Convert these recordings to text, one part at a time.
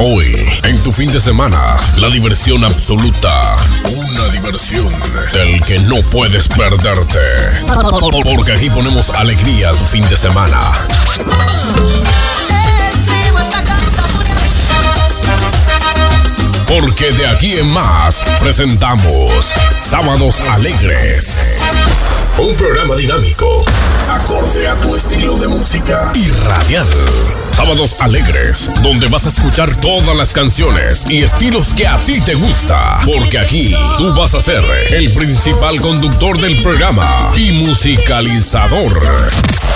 Hoy, en tu fin de semana, la diversión absoluta. Una diversión del que no puedes perderte. Porque aquí ponemos alegría a tu fin de semana. Porque de aquí en más presentamos Sábados Alegres. Un programa dinámico, acorde a tu estilo de música y radial. Sábados Alegres, donde vas a escuchar todas las canciones y estilos que a ti te gusta. Porque aquí tú vas a ser el principal conductor del programa y musicalizador.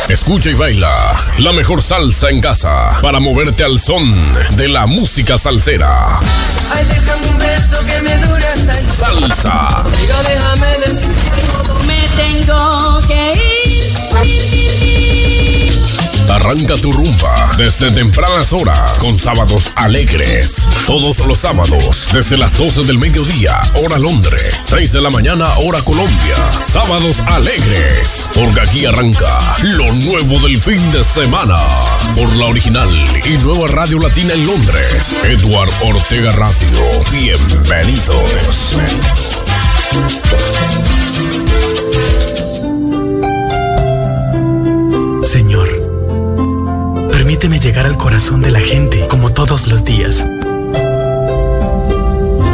Escucha y baila la mejor salsa en casa para moverte al son de la música salsera. Ay, déjame un beso que me dure hasta el Salsa. Déjame decir tengo que ir. Arranca tu rumba desde tempranas horas con sábados alegres. Todos los sábados desde las 12 del mediodía, hora Londres, 6 de la mañana, hora Colombia. Sábados alegres, porque aquí arranca lo nuevo del fin de semana. Por la original y nueva radio latina en Londres, Edward Ortega Radio. Bienvenidos. Señor, permíteme llegar al corazón de la gente como todos los días.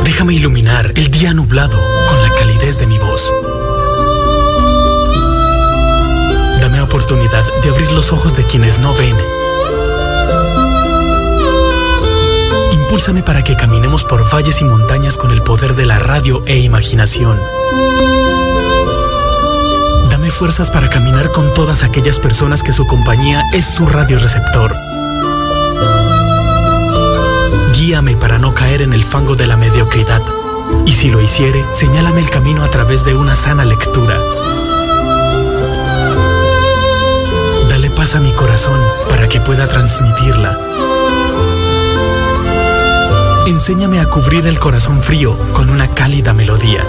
Déjame iluminar el día nublado con la calidez de mi voz. Dame oportunidad de abrir los ojos de quienes no ven. Impúlsame para que caminemos por valles y montañas con el poder de la radio e imaginación. Fuerzas para caminar con todas aquellas personas que su compañía es su radioreceptor. Guíame para no caer en el fango de la mediocridad. Y si lo hiciere, señálame el camino a través de una sana lectura. Dale paz a mi corazón para que pueda transmitirla. Enséñame a cubrir el corazón frío con una cálida melodía.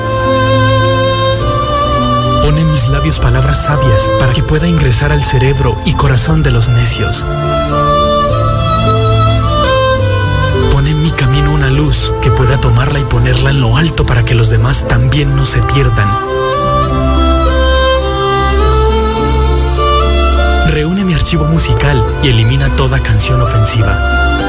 Pon en mis labios palabras sabias para que pueda ingresar al cerebro y corazón de los necios. Pon en mi camino una luz que pueda tomarla y ponerla en lo alto para que los demás también no se pierdan. Reúne mi archivo musical y elimina toda canción ofensiva.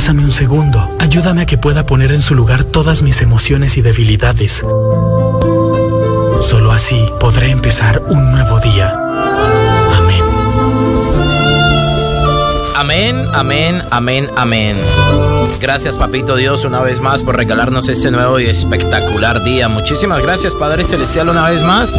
Abrázame un segundo. Ayúdame a que pueda poner en su lugar todas mis emociones y debilidades. Solo así podré empezar un nuevo día. Amén. Amén, amén, amén, amén. Gracias, Papito Dios, una vez más por regalarnos este nuevo y espectacular día. Muchísimas gracias, Padre Celestial, una vez más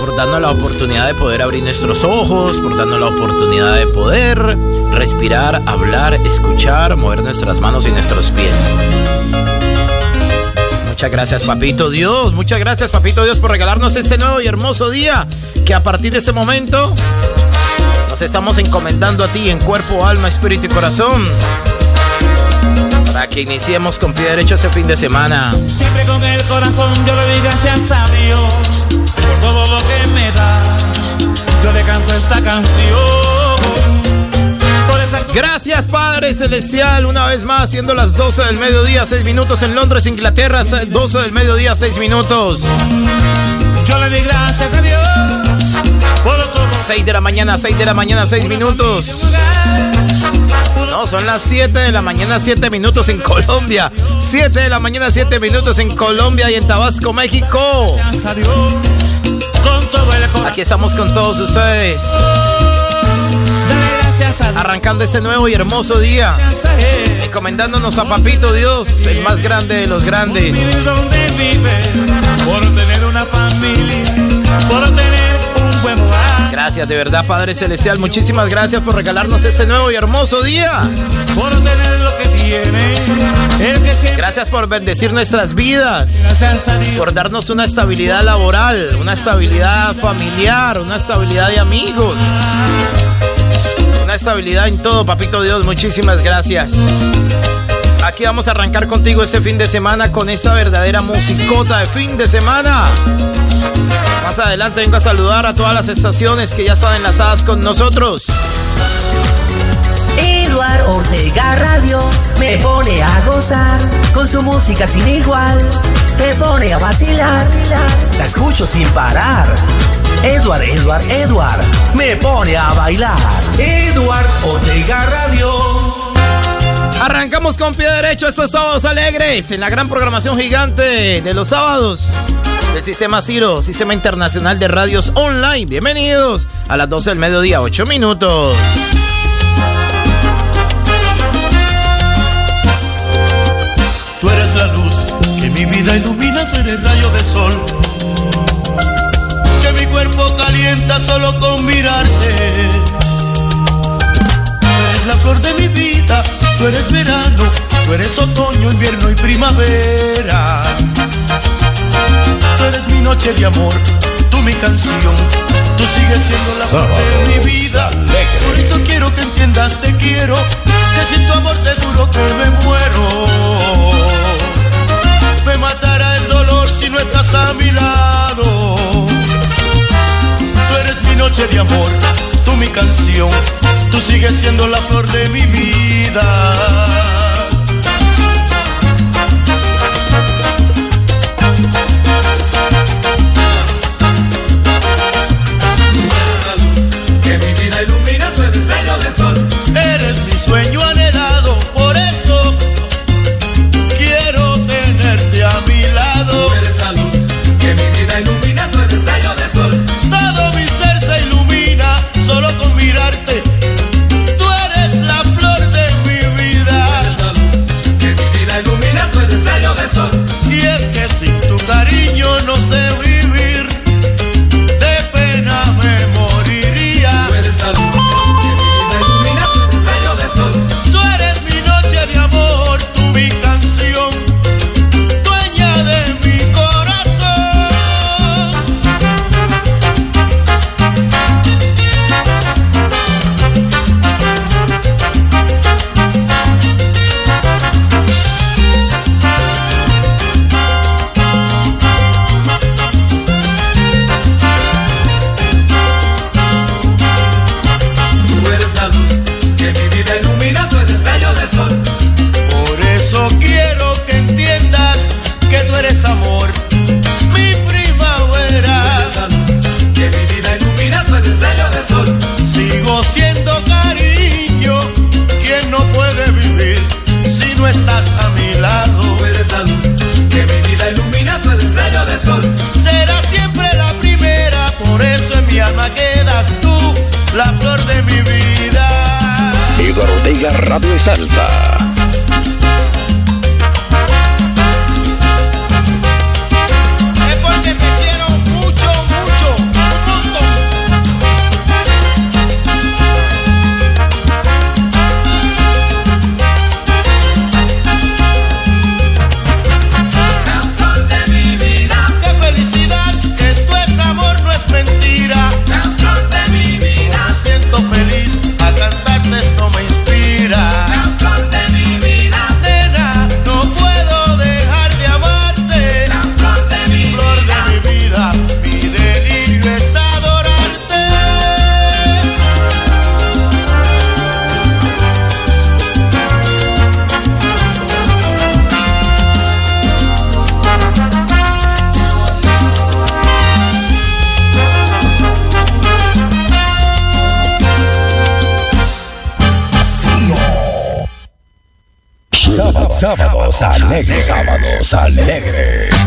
por darnos la oportunidad de poder abrir nuestros ojos, por darnos la oportunidad de poder respirar, hablar, escuchar, mover nuestras manos y nuestros pies. Muchas gracias, Papito Dios. Muchas gracias, Papito Dios, por regalarnos este nuevo y hermoso día. Que a partir de este momento nos estamos encomendando a ti en cuerpo, alma, espíritu y corazón. Para que iniciemos con pie derecho ese fin de semana. Siempre con el corazón yo le doy gracias a Dios por todo lo que me da. Yo le canto esta canción. Por esa Gracias Padre Celestial, una vez más, siendo las 12 del mediodía, 6 minutos en Londres, Inglaterra, 12 del mediodía, 6 minutos. yo le doy gracias a Dios por todo 6 de la mañana, 6 de la mañana, 6 minutos. No, son las 7 de la mañana, 7 minutos en Colombia. 7 de la mañana, 7 minutos en Colombia y en Tabasco, México. Aquí estamos con todos ustedes. Arrancando este nuevo y hermoso día. Encomendándonos a Papito Dios, el más grande de los grandes. Por tener Gracias, de verdad, Padre Celestial. Muchísimas gracias por regalarnos este nuevo y hermoso día. Por tener lo que tiene. Gracias por bendecir nuestras vidas. Por darnos una estabilidad laboral, una estabilidad familiar, una estabilidad de amigos estabilidad en todo, papito Dios. Muchísimas gracias. Aquí vamos a arrancar contigo este fin de semana con esta verdadera musicota de fin de semana. Más adelante vengo a saludar a todas las estaciones que ya están enlazadas con nosotros. Eduard Ortega Radio me pone a gozar con su música sin igual. Te pone a vacilar, la escucho sin parar. Eduard, Eduard, Eduard me pone a bailar. Eduard Ortega Radio. Arrancamos con pie derecho estos sábados alegres en la gran programación gigante de los sábados del Sistema Ciro, Sistema Internacional de Radios Online. Bienvenidos a las 12 del mediodía, 8 minutos. Tú eres la luz que mi vida ilumina, tú eres rayo de sol. Que mi cuerpo calienta solo con mirarte. Tú eres la flor de mi vida, tú eres verano, tú eres otoño, invierno y primavera. Tú eres mi noche de amor, tú mi canción, tú sigues siendo la flor de mi vida. Por eso quiero que entiendas, te quiero, que sin tu amor te juro que me muero me matará el dolor si no estás a mi lado. Tú eres mi noche de amor, tú mi canción, tú sigues siendo la flor de mi vida. Radio y Salsa. La flor de mi alegres, sábados alegres.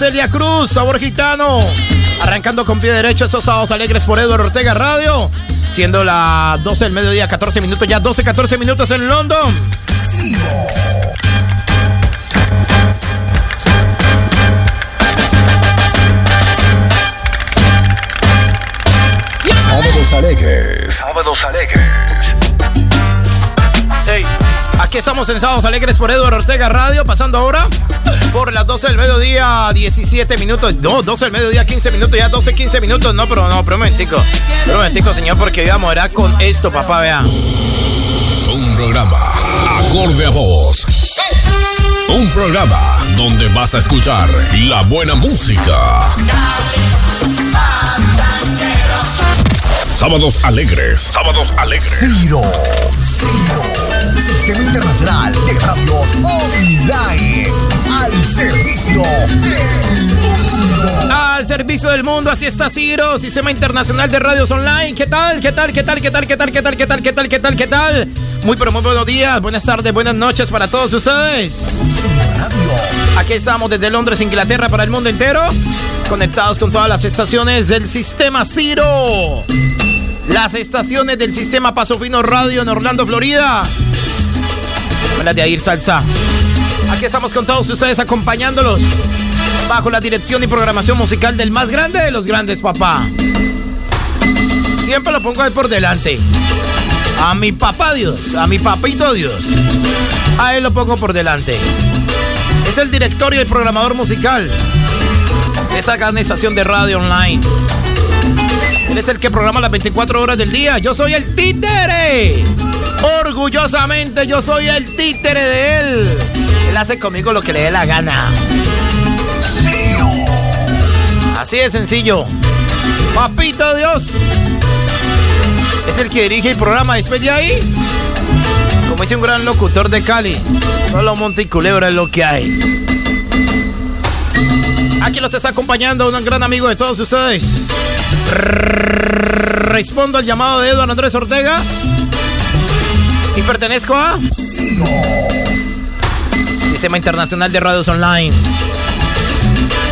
Celia Cruz, sabor gitano. Arrancando con pie derecho esos sábados alegres por Eduardo Ortega Radio. Siendo las 12 del mediodía, 14 minutos, ya 12, 14 minutos en London. Sábados alegres. Sábados alegres. Aquí estamos en Sábados Alegres por Eduardo Ortega Radio, pasando ahora por las 12 del mediodía, 17 minutos. No, 12 del mediodía, 15 minutos, ya 12, 15 minutos. No, pero no, pero un momentico. Pero un momentico, señor, porque yo vamos a morar con esto, papá, vea. Un programa acorde a vos. Un programa donde vas a escuchar la buena música. Sábados alegres. Sábados alegres. Ciro. Sistema Internacional de Radios Online. Al servicio del mundo. Al servicio del mundo, así está Ciro, Sistema Internacional de Radios Online. ¿Qué tal? ¿Qué tal? ¿Qué tal? ¿Qué tal? ¿Qué tal? ¿Qué tal? ¿Qué tal? ¿Qué tal? ¿Qué tal? ¿Qué tal? Muy pero muy buenos días, buenas tardes, buenas noches para todos ustedes. Aquí estamos desde Londres, Inglaterra, para el mundo entero, conectados con todas las estaciones del Sistema Ciro. Las estaciones del Sistema Paso Fino Radio en Orlando, Florida. Hola de Air Salsa. Aquí estamos con todos ustedes acompañándolos bajo la dirección y programación musical del más grande de los grandes, papá. Siempre lo pongo ahí por delante. A mi papá Dios, a mi papito Dios. A él lo pongo por delante. Es el director y el programador musical esa gran estación de radio online. Él es el que programa las 24 horas del día. Yo soy el títere. Orgullosamente yo soy el títere de él. Él hace conmigo lo que le dé la gana. Así de sencillo. Papito Dios. Es el que dirige el programa. Después de ahí, como dice un gran locutor de Cali, solo Monte y Culebra es lo que hay. Aquí los está acompañando un gran amigo de todos ustedes. Respondo al llamado de Eduardo Andrés Ortega. Y pertenezco a Sistema Internacional de Radios Online.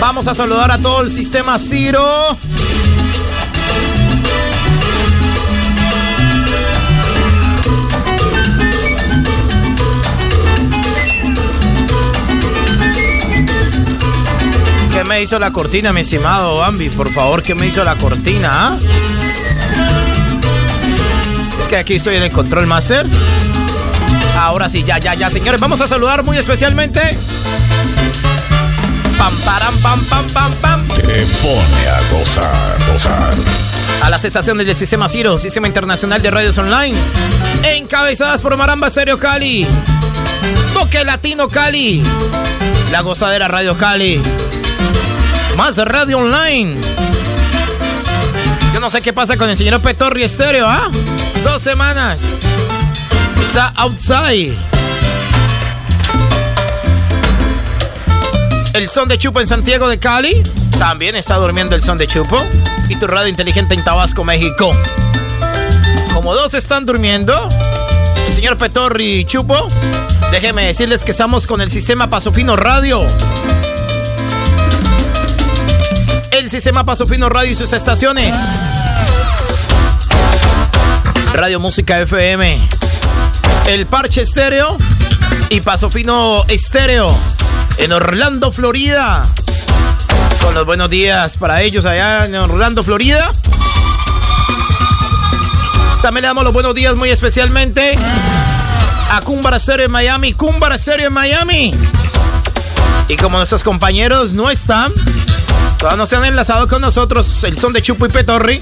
Vamos a saludar a todo el sistema Ciro. ¿Qué me hizo la cortina, mi estimado Bambi? Por favor, ¿qué me hizo la cortina? Ah? Es que aquí estoy en el control master. Ahora sí, ya, ya, ya, señores. Vamos a saludar muy especialmente. Pam, param, pam, pam, pam, pam. Te pone a gozar, gozar. A las estaciones del Sistema Ciro, Sistema Internacional de Radios Online. Encabezadas por Maramba Stereo Cali. Toque Latino Cali. La gozadera Radio Cali más radio online. Yo no sé qué pasa con el señor Petorri Estéreo, ¿ah? Dos semanas. Outside. El son de Chupo en Santiago de Cali. También está durmiendo el son de Chupo. Y tu radio inteligente en Tabasco, México. Como dos están durmiendo, el señor Petorri Chupo, déjenme decirles que estamos con el sistema Pasofino Radio el sistema Paso Fino Radio y sus estaciones. Radio Música FM, El Parche Estéreo y Paso Fino Estéreo en Orlando, Florida. Con los buenos días para ellos allá en Orlando, Florida. También le damos los buenos días muy especialmente a Cumbara Stereo en Miami. Cumbara Stereo en Miami. Y como nuestros compañeros no están, Todavía no se han enlazado con nosotros el son de Chupo y Petorri.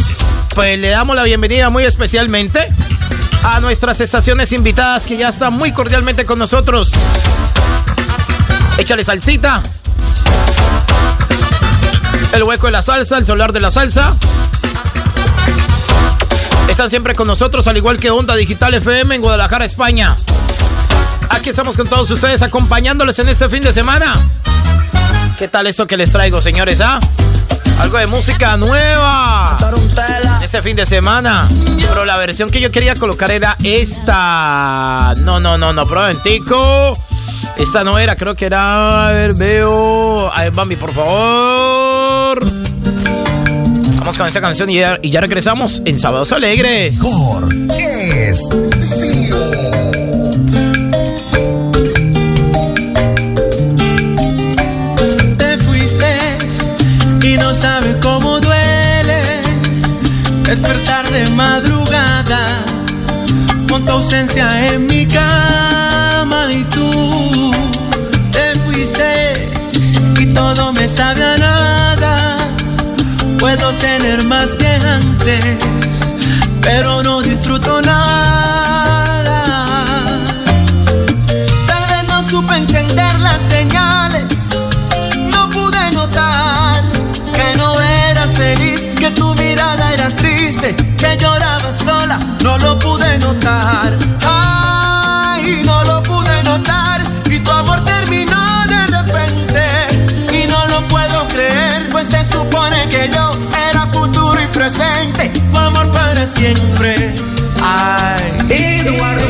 Pues le damos la bienvenida muy especialmente a nuestras estaciones invitadas que ya están muy cordialmente con nosotros. Échale salsita. El hueco de la salsa, el solar de la salsa. Están siempre con nosotros, al igual que Onda Digital FM en Guadalajara, España. Aquí estamos con todos ustedes acompañándoles en este fin de semana. ¿Qué tal eso que les traigo, señores? ¿Ah? Algo de música nueva. Ese fin de semana. Pero la versión que yo quería colocar era esta. No, no, no, no, proventico. Esta no era, creo que era. A ver, veo. A ver, Bambi, por favor. Vamos con esa canción y ya, y ya regresamos en Sábados Alegres. es ausencia en mi cama y tú te fuiste y todo me sabe a nada. Puedo tener más que antes, pero no disfruto nada. Presente. Tu amor para siempre. Ay, Eduardo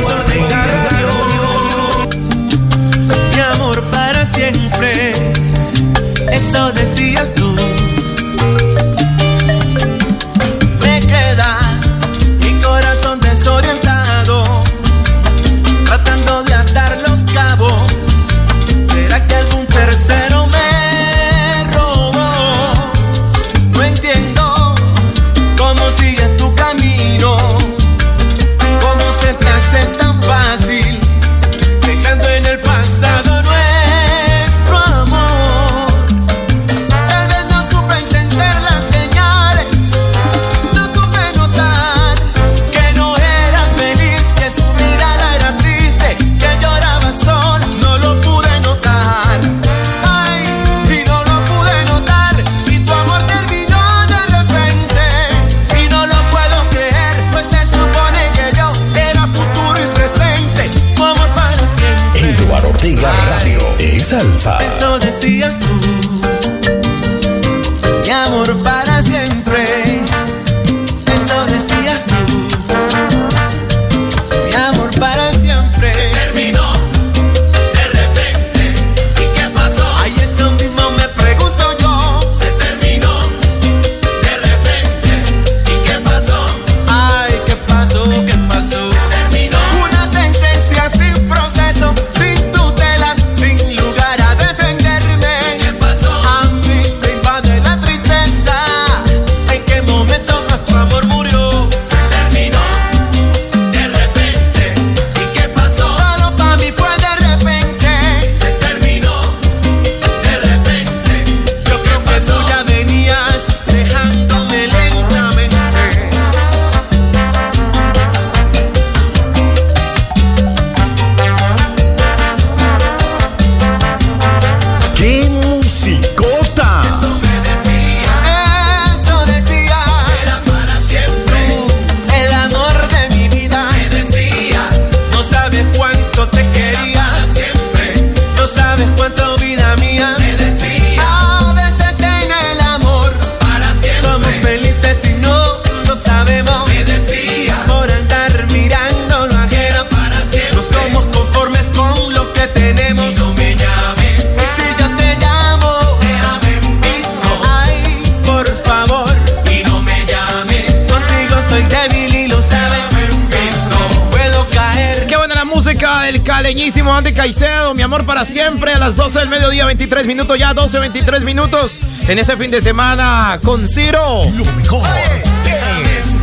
Caicedo, mi amor para siempre, a las 12 del mediodía, 23 minutos, ya 12, 23 minutos, en ese fin de semana con Ciro. Lo mejor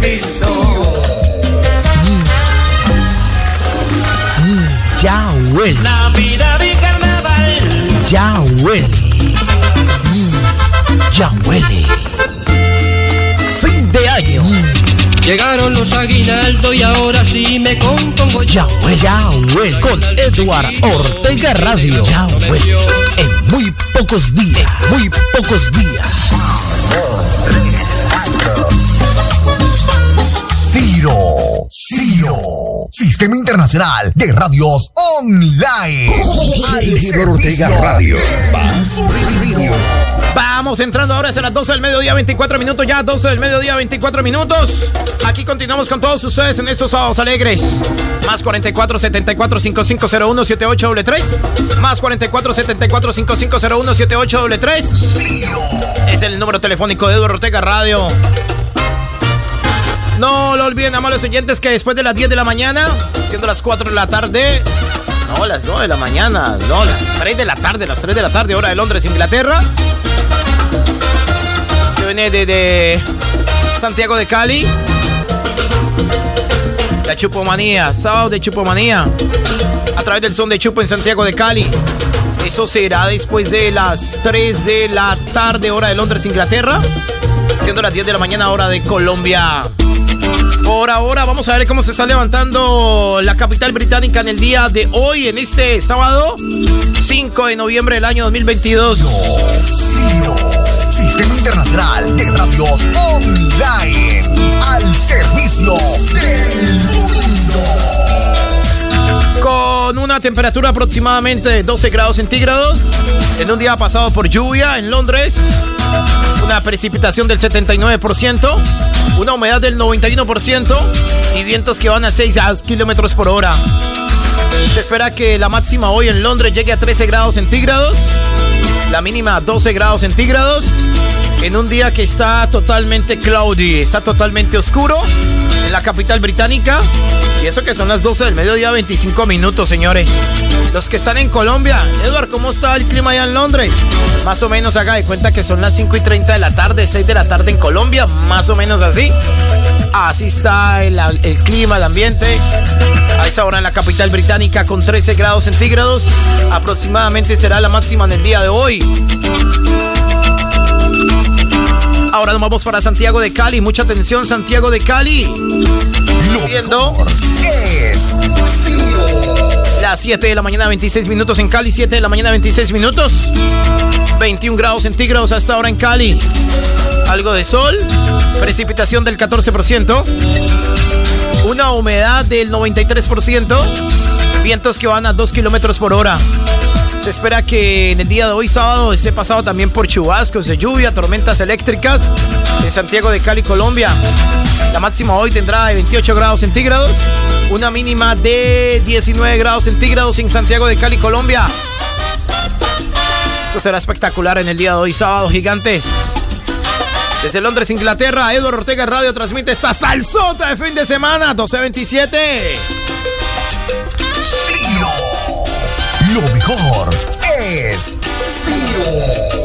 es Ya huele, Navidad y carnaval. ya huele. Mm, Ya huele. Fin de año. Llegaron los aguinaldos y ahora sí me compongo Ya huele, ya huele. Con Edward Ortega Radio. Ya huele. En muy pocos días, muy pocos días. Ciro. Ciro. Sistema Internacional de Radios Online. Ortega Radio. Más. Vamos entrando ahora, es a las 12 del mediodía, 24 minutos, ya 12 del mediodía, 24 minutos. Aquí continuamos con todos ustedes en estos sábados alegres. Más 44 74 5501 78 Más 44 74 5501 78 Es el número telefónico de Eduardo Ortega Radio. No lo olviden, amables oyentes, que después de las 10 de la mañana, siendo las 4 de la tarde, no, las 9 de la mañana, no, las 3 de la tarde, las 3 de la tarde, hora de Londres, Inglaterra. Que viene de, de Santiago de Cali. La Chupomanía, sábado de Chupomanía. A través del son de Chupo en Santiago de Cali. Eso será después de las 3 de la tarde, hora de Londres, Inglaterra. Siendo las 10 de la mañana, hora de Colombia. Por ahora vamos a ver cómo se está levantando la capital británica en el día de hoy, en este sábado 5 de noviembre del año 2022. Ciro. Sistema Internacional de Radios Online. Al servicio del mundo. Con una temperatura aproximadamente de 12 grados centígrados, en un día pasado por lluvia en Londres, una precipitación del 79%, una humedad del 91% y vientos que van a 6 kilómetros por hora. Se espera que la máxima hoy en Londres llegue a 13 grados centígrados, la mínima a 12 grados centígrados, en un día que está totalmente cloudy, está totalmente oscuro en la capital británica. Y eso que son las 12 del mediodía, 25 minutos, señores. Los que están en Colombia, Edward, ¿cómo está el clima allá en Londres? Más o menos haga de cuenta que son las 5 y 30 de la tarde, 6 de la tarde en Colombia, más o menos así. Así está el, clima, el ambiente. A esa hora en la capital británica con 13 grados centígrados. Aproximadamente será la máxima en el día de hoy. Ahora nos vamos para Santiago de Cali. Mucha atención, Santiago de Cali. Siendo Es las 7 de la mañana, 26 minutos en Cali. 7 de la mañana, 26 minutos. 21 grados centígrados hasta ahora en Cali. Algo de sol. Precipitación del 14%. Una humedad del 93%. Vientos que van a 2 kilómetros por hora. Se espera que en el día de hoy, sábado, esté pasado también por chubascos de lluvia, tormentas eléctricas en Santiago de Cali, Colombia. La máxima hoy tendrá de 28 grados centígrados, una mínima de 19 grados centígrados en Santiago de Cali, Colombia. Eso será espectacular en el día de hoy, sábado, gigantes. Desde Londres, Inglaterra, Eduardo Ortega Radio transmite esta salsota de fin de semana, 1227. Lo mejor es Ciro.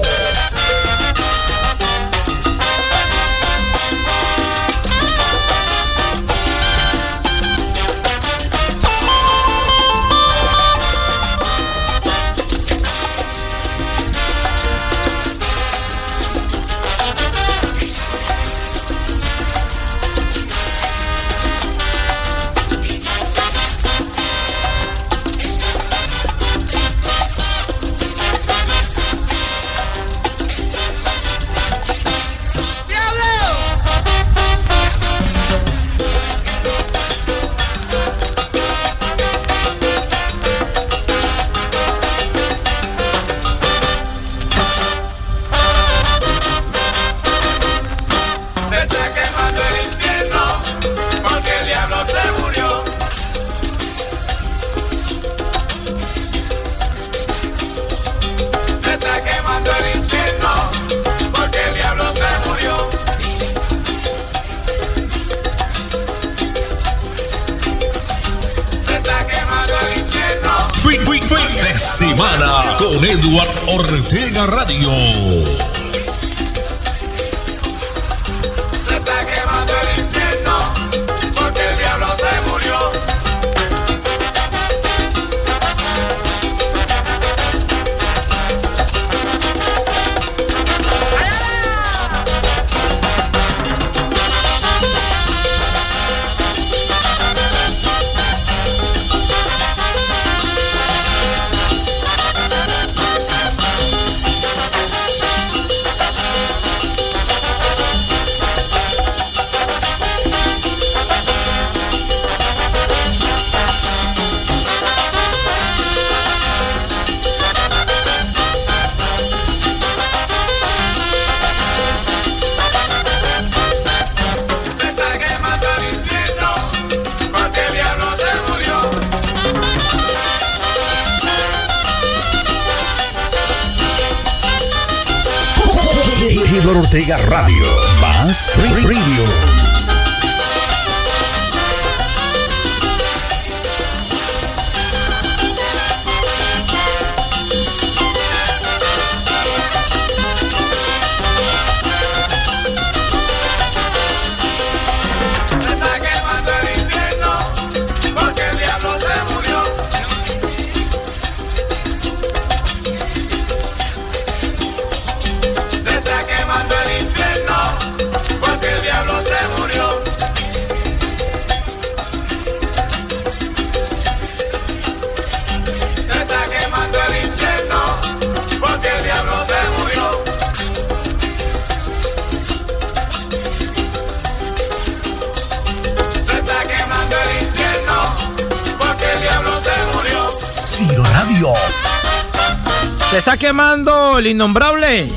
Innombrable.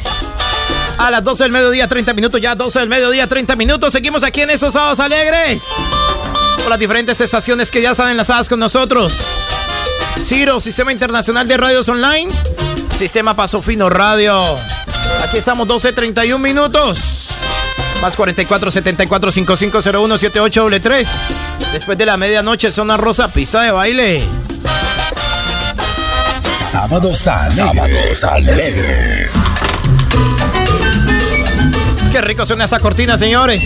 A las 12 del mediodía, 30 minutos, ya 12 del mediodía, 30 minutos. Seguimos aquí en esos sábados alegres. Con las diferentes estaciones que ya están enlazadas con nosotros. Ciro, Sistema Internacional de Radios Online. Sistema Paso Fino Radio. Aquí estamos 12, 31 minutos. Más 44 74 5501 78 3. Después de la medianoche, zona rosa, pista de baile. Sábados alegres. alegres. Qué rico suena esa cortina, señores.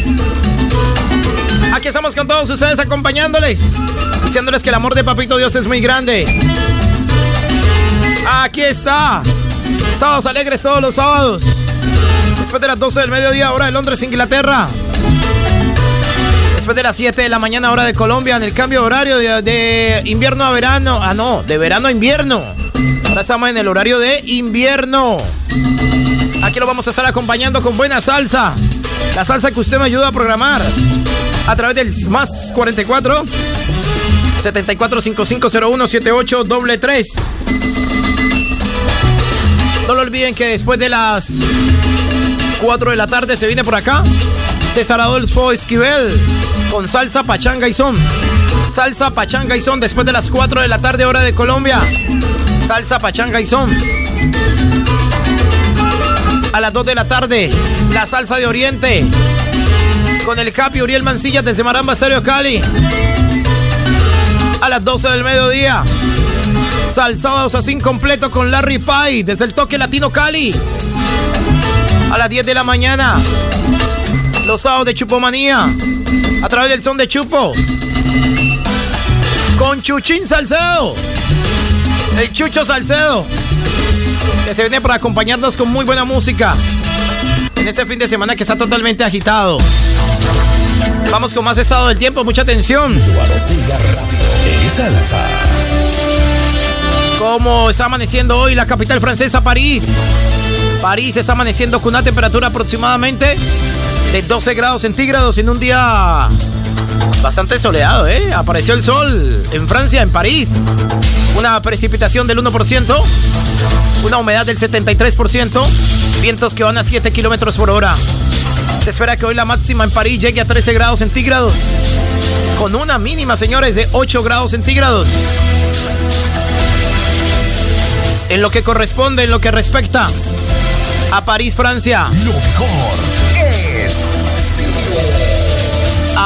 Aquí estamos con todos ustedes acompañándoles, diciéndoles que el amor de Papito Dios es muy grande. Aquí está. Sábados alegres todos los sábados. Después de las 12 del mediodía, hora de Londres, Inglaterra. Después de las 7 de la mañana, hora de Colombia, en el cambio de horario de, de invierno a verano. Ah, no, de verano a invierno. Ahora estamos en el horario de invierno. Aquí lo vamos a estar acompañando con buena salsa. La salsa que usted me ayuda a programar a través del más 44 74 78 3 No lo olviden que después de las 4 de la tarde se viene por acá César Adolfo Esquivel con salsa, pachanga y son. Salsa, pachanga y son después de las 4 de la tarde hora de Colombia. Salsa, pachanga y son. A las 2 de la tarde, la salsa de Oriente. Con el Capi Uriel Mancilla desde Maramba Stereo Cali. A las 12 del mediodía. Salsados así completo con Larry Pie desde el toque latino Cali. A las 10 de la mañana. Los sábados de Chupomanía. A través del son de Chupo. Con Chuchín Salcedo. El Chucho Salcedo. Que se viene para acompañarnos con muy buena música. En este fin de semana que está totalmente agitado. Vamos con más estado del tiempo, mucha atención. ¿Cómo está amaneciendo hoy la capital francesa, París? París está amaneciendo con una temperatura aproximadamente de 12 grados centígrados en un día bastante soleado, ¿eh? Apareció el sol en Francia, en París. Una precipitación del 1%, una humedad del 73%, vientos que van a 7 kilómetros por hora. Se espera que hoy la máxima en París llegue a 13 grados centígrados, con una mínima, señores, de 8 grados centígrados. En lo que corresponde, en lo que respecta a París, Francia. Lo mejor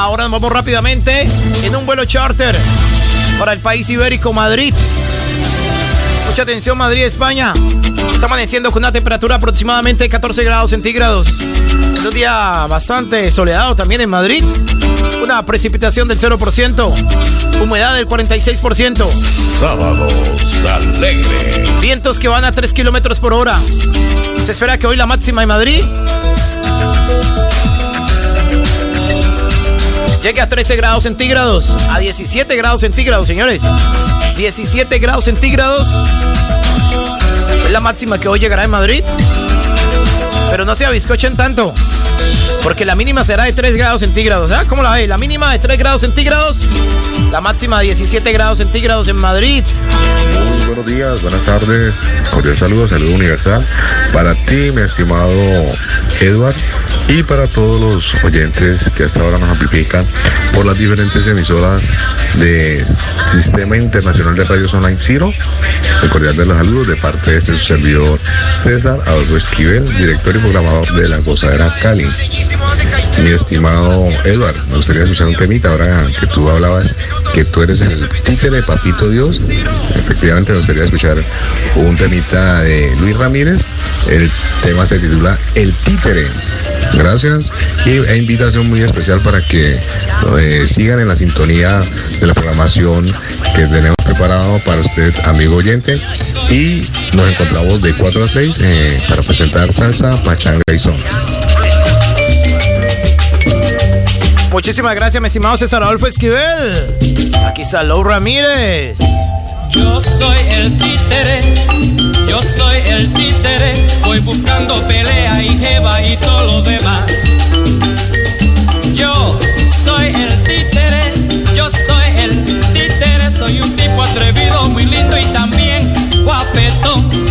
Ahora nos vamos rápidamente en un vuelo charter para el país ibérico Madrid. Mucha atención Madrid, España. Está amaneciendo con una temperatura aproximadamente de 14 grados centígrados. Es un día bastante soleado también en Madrid. Una precipitación del 0%. Humedad del 46%. Sábados alegre. Vientos que van a 3 kilómetros por hora. Se espera que hoy la máxima en Madrid llegue a 13 grados centígrados, a 17 grados centígrados, señores. 17 grados centígrados es la máxima que hoy llegará en Madrid. Pero no se abiscochen tanto, porque la mínima será de 3 grados centígrados. ¿Ah? ¿Cómo la ve? La mínima de 3 grados centígrados, la máxima de 17 grados centígrados en Madrid. Buenos días, buenas tardes, cordial saludo, saludo universal para ti, mi estimado Edward, y para todos los oyentes que hasta ahora nos amplifican por las diferentes emisoras de Sistema Internacional de Radios Online Ciro. El cordial de los saludos de parte de este su servidor César Adolfo Esquivel, director y programador de La Gozadera Cali. Mi estimado Edward, me gustaría escuchar un temita ahora que tú hablabas que tú eres el títere de Papito Dios. Efectivamente, me gustaría escuchar un temita de Luis Ramírez. El tema se titula El títere. Gracias y e invitación muy especial para que eh, sigan en la sintonía de la programación que tenemos preparado para usted, amigo oyente. Y nos encontramos de 4 a 6 eh, para presentar salsa, pachanga y son. Muchísimas gracias, mi estimado César Adolfo Esquivel. Aquí está Lou Ramírez. Yo soy el títere, yo soy el títere, voy buscando pelea y jeva y todo lo demás. Yo soy el títere, yo soy el títere, soy un tipo atrevido, muy lindo y también guapetón.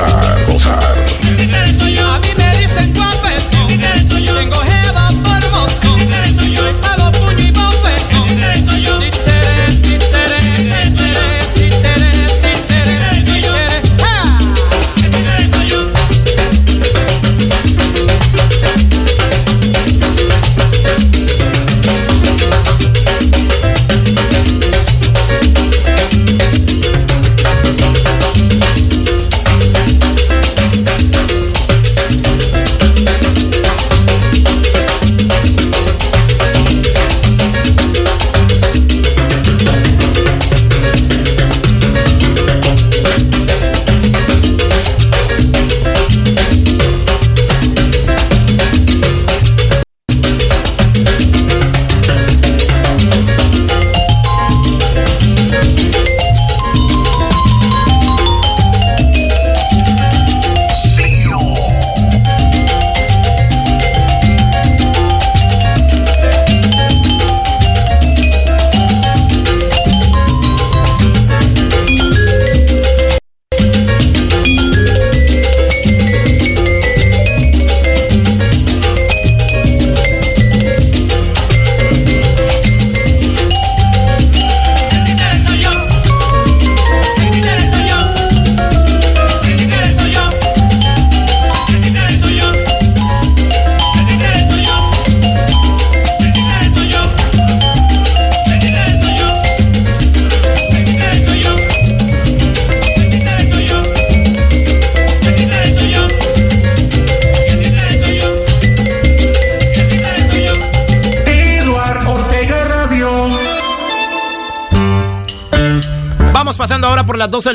A gozar,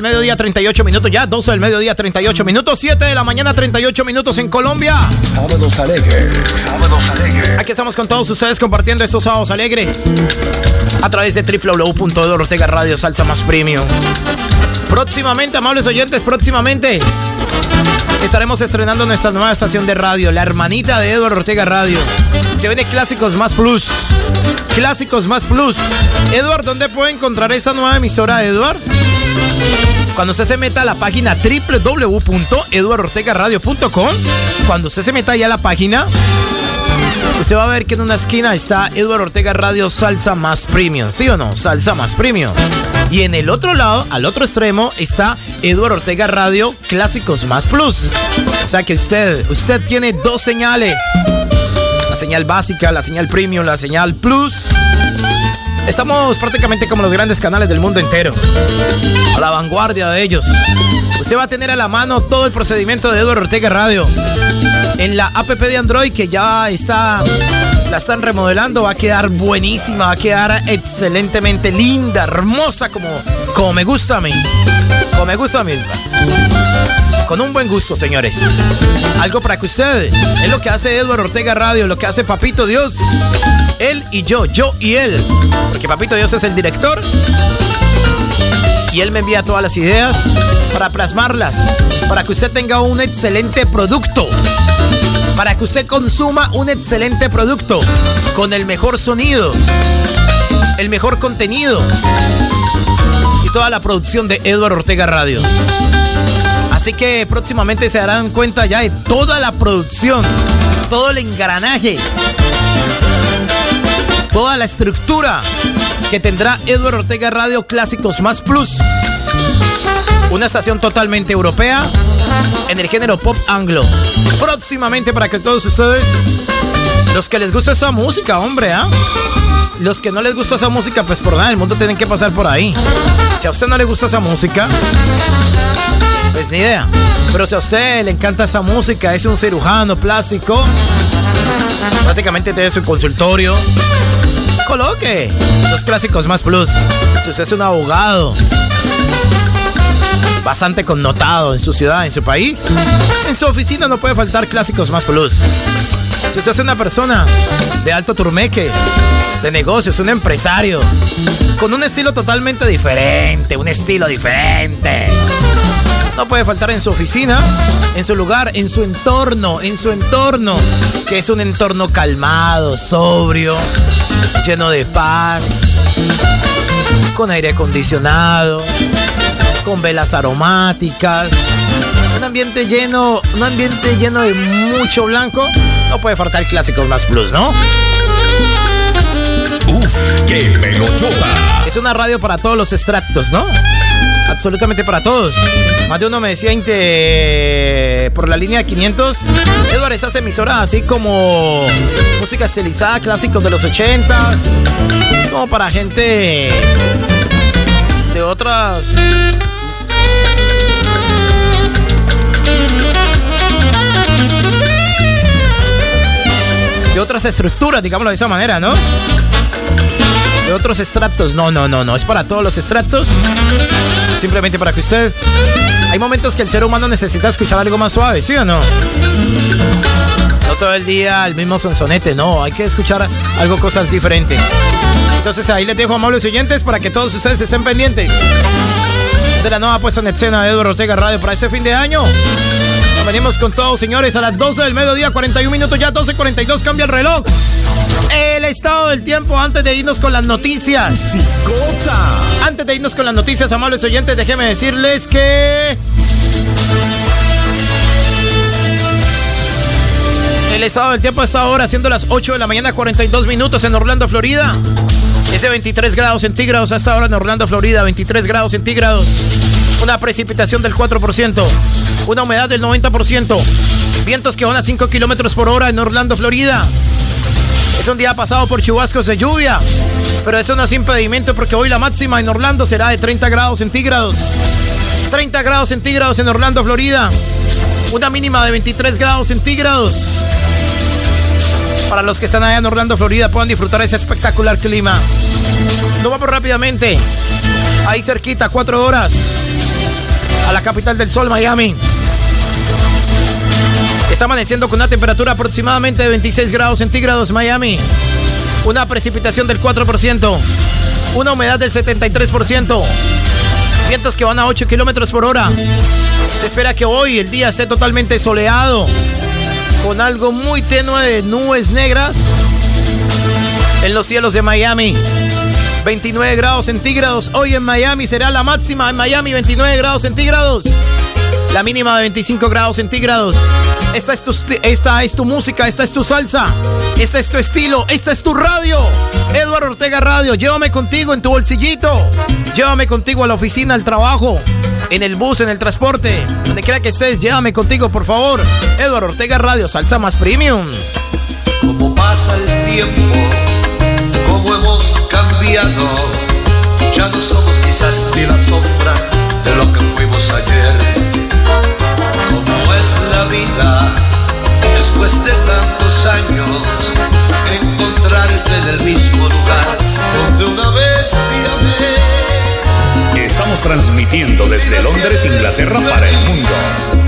mediodía, 38 minutos. Ya, 12 del mediodía, 38 minutos. 7 de la mañana, 38 minutos en Colombia. Sábados alegres. Sábados alegres. Aquí estamos con todos ustedes compartiendo estos sábados alegres a través de www.ortega Radio Salsa Más Premium. Próximamente, amables oyentes, próximamente estaremos estrenando nuestra nueva estación de radio, la hermanita de Eduardo Ortega Radio. Se viene Clásicos Más Plus. Clásicos Más Plus. Edward, ¿dónde puede encontrar esa nueva emisora, Edward? Cuando usted se meta a la página www.eduardortegaradio.com, cuando usted se meta ya a la página, usted va a ver que en una esquina está Eduardo Ortega Radio Salsa Más Premium. ¿Sí o no? Salsa Más Premium. Y en el otro lado, al otro extremo, está Eduardo Ortega Radio Clásicos Más Plus. O sea que usted, usted tiene dos señales. La señal básica, la señal premium, la señal plus. Estamos prácticamente como los grandes canales del mundo entero. A la vanguardia de ellos. Usted va a tener a la mano todo el procedimiento de Eduardo Ortega Radio. En la app de Android que ya está la están remodelando, va a quedar buenísima, va a quedar excelentemente linda, hermosa como, como me gusta a mí. Como me gusta a mí. Con un buen gusto, señores. Algo para que usted, es lo que hace Eduardo Ortega Radio, lo que hace Papito Dios. Él y yo, yo y él. Porque Papito Dios es el director. Y él me envía todas las ideas para plasmarlas, para que usted tenga un excelente producto para que usted consuma un excelente producto con el mejor sonido, el mejor contenido y toda la producción de Eduardo Ortega Radio. Así que próximamente se darán cuenta ya de toda la producción, todo el engranaje, toda la estructura que tendrá Eduardo Ortega Radio Clásicos Más Plus. Una estación totalmente europea en el género pop anglo. Próximamente para que todos ustedes, los que les gusta esa música, hombre, ¿ah? Los que no les gusta esa música, pues por nada, el mundo tienen que pasar por ahí. Si a usted no le gusta esa música, pues ni idea. Pero si a usted le encanta esa música, es un cirujano plástico, prácticamente tiene su consultorio, coloque los clásicos más plus. Si usted es un abogado, bastante connotado en su ciudad, en su país, en su oficina no puede faltar clásicos más plus. Si usted es una persona de alto turmeque, de negocios, un empresario, con un estilo totalmente diferente, un estilo diferente. No puede faltar en su oficina, en su lugar, en su entorno, en su entorno, que es un entorno calmado, sobrio, lleno de paz, con aire acondicionado, con velas aromáticas, un ambiente lleno, un ambiente lleno de mucho blanco, no puede faltar clásicos más plus, ¿no? Uf, qué pelochota. Es una radio para todos los extractos, ¿no? Absolutamente para todos. Más de uno me decía por la línea 500, Eduardo, esas emisoras así como música estilizada, clásicos de los 80. Es como para gente de otras de otras estructuras, digámoslo de esa manera, ¿no? De otros extractos. No, no, no, no. Es para todos los extractos. Simplemente para que usted. Hay momentos que el ser humano necesita escuchar algo más suave, ¿sí o no? No todo el día el mismo sonsonete, no. Hay que escuchar algo, cosas diferentes. Entonces ahí les dejo, amables oyentes, para que todos ustedes estén pendientes de la nueva puesta en escena de Eduardo Ortega Radio para ese fin de año. Venimos con todos, señores, a las 12 del mediodía, 41 minutos, ya 12.42, cambia el reloj. El estado del tiempo antes de irnos con las noticias. Antes de irnos con las noticias, amables oyentes, déjenme decirles que... El estado del tiempo está ahora siendo las 8 de la mañana, 42 minutos en Orlando, Florida. Es de 23 grados centígrados hasta ahora en Orlando, Florida, 23 grados centígrados. Una precipitación del 4%, una humedad del 90%, vientos que van a 5 kilómetros por hora en Orlando, Florida. Es un día pasado por chubascos de lluvia, pero eso no es impedimento porque hoy la máxima en Orlando será de 30 grados centígrados. 30 grados centígrados en Orlando, Florida. Una mínima de 23 grados centígrados. Para los que están allá en Orlando, Florida, puedan disfrutar ese espectacular clima. Nos vamos rápidamente. Ahí cerquita, cuatro horas. A la capital del sol, Miami. Está amaneciendo con una temperatura aproximadamente de 26 grados centígrados, Miami. Una precipitación del 4%. Una humedad del 73%. Vientos que van a 8 kilómetros por hora. Se espera que hoy el día esté totalmente soleado. Con algo muy tenue de nubes negras en los cielos de Miami. 29 grados centígrados. Hoy en Miami será la máxima. En Miami 29 grados centígrados. La mínima de 25 grados centígrados. Esta es, tu, esta es tu música, esta es tu salsa, esta es tu estilo, esta es tu radio. Eduardo Ortega Radio, llévame contigo en tu bolsillito. Llévame contigo a la oficina, al trabajo, en el bus, en el transporte. Donde quiera que estés, llévame contigo, por favor. Eduardo Ortega Radio, salsa más premium. Como pasa el tiempo, como hemos cambiado. Ya no somos quizás ni la sombra de lo que fuimos ayer transmitiendo desde Londres, Inglaterra para el mundo.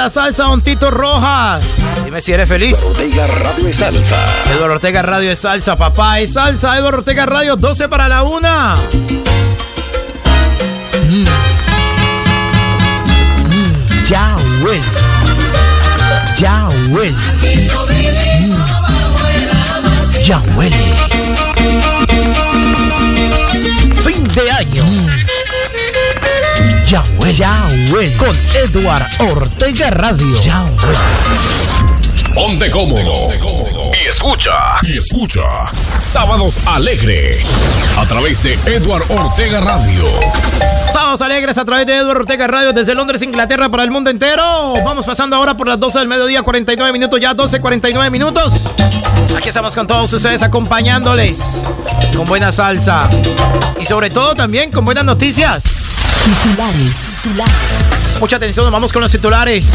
La salsa, Don Tito Rojas. Dime si eres feliz. Ortega Radio es salsa. Eduardo Ortega Radio es salsa, papá es salsa. Eduardo Ortega Radio, 12 para la una. Ya huele. Ya huele. Ya huele. Fin de año. Ya huele. Ya huele. Con Edward Ortega Radio. Ya huele. Ponte cómodo. Y escucha. Y escucha. Sábados Alegre. A través de Edward Ortega Radio. Sábados alegres a través de Eduardo Ortega Radio desde Londres, Inglaterra para el mundo entero. Vamos pasando ahora por las 12 del mediodía, 49 minutos, ya 12, 49 minutos. Aquí estamos con todos ustedes acompañándoles con buena salsa y sobre todo también con buenas noticias. Titulares. Titulares. Mucha atención, vamos con los titulares.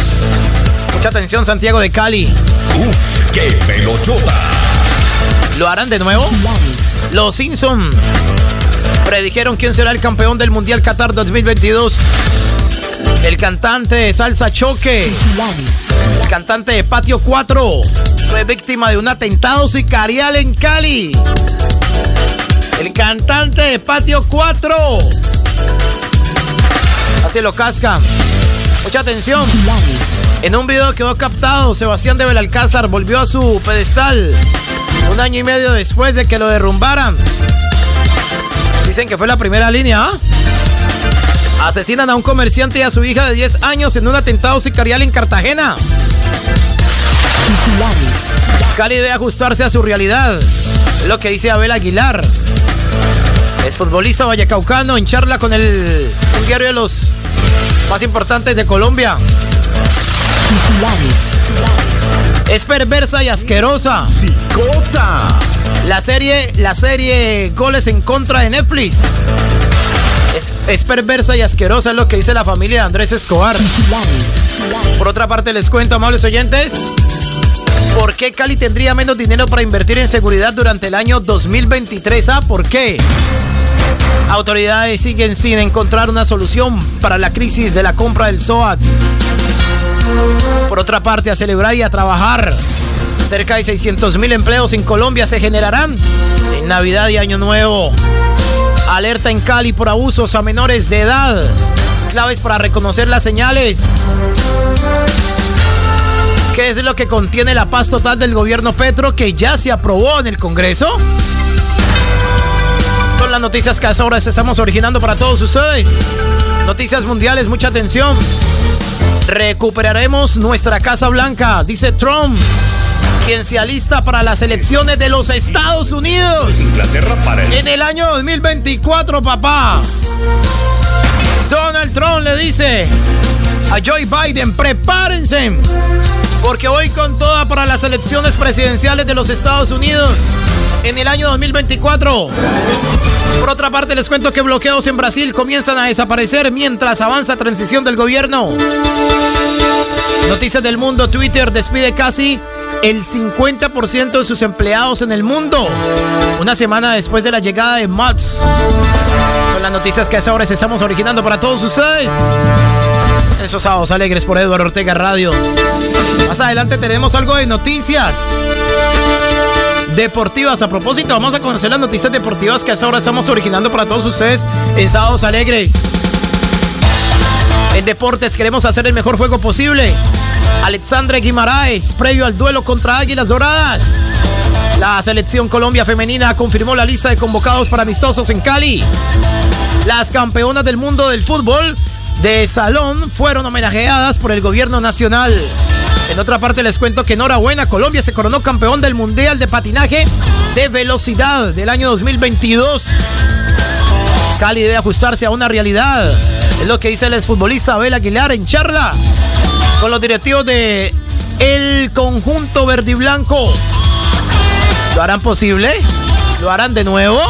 Mucha atención, Santiago de Cali. Uf, qué pelotota. ¿Lo harán de nuevo? Los Simpson predijeron quién será el campeón del Mundial Qatar 2022. El cantante de Salsa Choque, el cantante de Patio 4, fue víctima de un atentado sicarial en Cali. El cantante de Patio 4. Lo casca. Mucha atención. En un video quedó captado, Sebastián de Belalcázar volvió a su pedestal un año y medio después de que lo derrumbaran. Dicen que fue la primera línea. ¿ah? Asesinan a un comerciante y a su hija de 10 años en un atentado sicarial en Cartagena. Cali debe ajustarse a su realidad. Lo que dice Abel Aguilar. Es futbolista vallecaucano en charla con el diario de los más importantes de Colombia. Es perversa y asquerosa. Psicota. La serie, la serie Goles en contra de Netflix. Es, es perversa y asquerosa, es lo que dice la familia de Andrés Escobar. Por otra parte, les cuento, amables oyentes, ¿por qué Cali tendría menos dinero para invertir en seguridad durante el año 2023? ¿Ah? ¿Por qué? Autoridades siguen sin encontrar una solución para la crisis de la compra del SOAT. Por otra parte, a celebrar y a trabajar. Cerca de 600 mil empleos en Colombia se generarán en Navidad y Año Nuevo. Alerta en Cali por abusos a menores de edad. Claves para reconocer las señales. ¿Qué es lo que contiene la paz total del gobierno Petro que ya se aprobó en el Congreso? Las noticias que a esa hora estamos originando para todos ustedes. Noticias mundiales, mucha atención. Recuperaremos nuestra Casa Blanca, dice Trump, quien se alista para las elecciones de los Estados Unidos. Inglaterra para el... En el año 2024, papá. Donald Trump le dice a Joe Biden, prepárense, porque voy con toda para las elecciones presidenciales de los Estados Unidos en el año 2024. Por otra parte, les cuento que bloqueos en Brasil comienzan a desaparecer mientras avanza transición del gobierno. Noticias del mundo, Twitter despide casi el 50% de sus empleados en el mundo. Una semana después de la llegada de Mods. Son las noticias que a esa hora estamos originando para todos ustedes. Esos sábados alegres por Eduardo Ortega Radio. Más adelante tenemos algo de noticias deportivas. A propósito, vamos a conocer las noticias deportivas que a esa hora estamos originando para todos ustedes en Sábados Alegres. En deportes queremos hacer el mejor juego posible. Alexandre Guimaraes, previo al duelo contra Águilas Doradas. La selección Colombia femenina confirmó la lista de convocados para amistosos en Cali. Las campeonas del mundo del fútbol de salón fueron homenajeadas por el gobierno nacional. En otra parte les cuento que enhorabuena, Colombia se coronó campeón del Mundial de Patinaje de Velocidad del año 2022. Cali debe ajustarse a una realidad. Es lo que dice el exfutbolista Abel Aguilar en charla con los directivos de el conjunto verde y blanco. ¿Lo harán posible? ¿Lo harán de nuevo?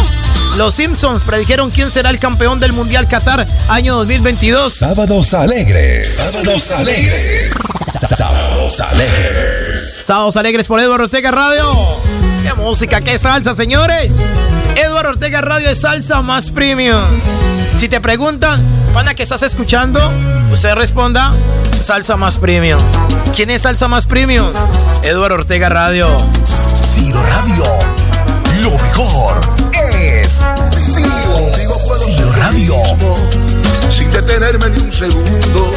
Los Simpsons predijeron quién será el campeón del Mundial Qatar año 2022. Sábados alegres. Sábados alegres. Sábados alegres. Sábados alegres por Eduardo Ortega Radio. ¡Qué música, qué salsa, señores! Eduardo Ortega Radio es salsa más premium. Si te preguntan, pana, ¿qué estás escuchando? Usted responda, salsa más premium. ¿Quién es salsa más premium? Eduardo Ortega Radio. Ciro Radio, lo mejor radio. Sin detenerme ni un segundo,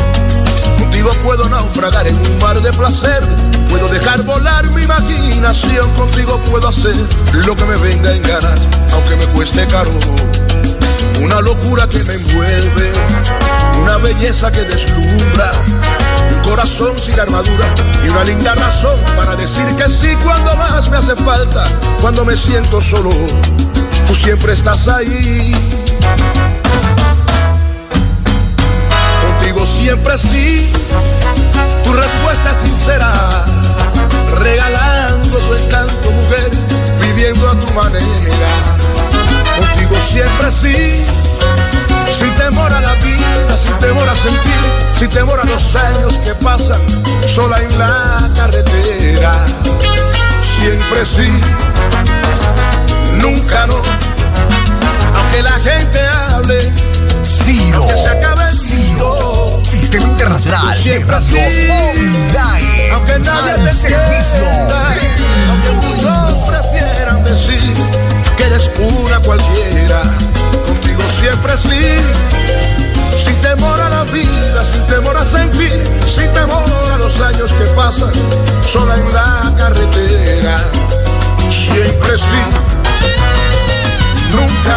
contigo puedo naufragar en un mar de placer. Puedo dejar volar mi imaginación, contigo puedo hacer lo que me venga en ganas, aunque me cueste caro. Una locura que me envuelve, una belleza que deslumbra, un corazón sin armadura y una linda razón para decir que sí cuando más me hace falta, cuando me siento solo. Tú siempre estás ahí digo siempre sí, tu respuesta es sincera, regalando tu encanto, mujer, viviendo a tu manera. Contigo siempre sí, sin temor a la vida, sin temor a sentir, sin temor a los años que pasan sola en la carretera. Siempre sí, nunca no, aunque la gente hable, sí, no. se acabe Sistema Internacional de Online. Aunque nadie al te servicio. Aunque muchos prefieran decir que eres una cualquiera. Contigo siempre sí. Sin temor a la vida, sin temor a sentir, sin temor a los años que pasan, sola en la carretera. Siempre sí. Nunca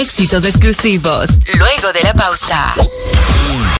éxitos exclusivos. Luego de la pausa.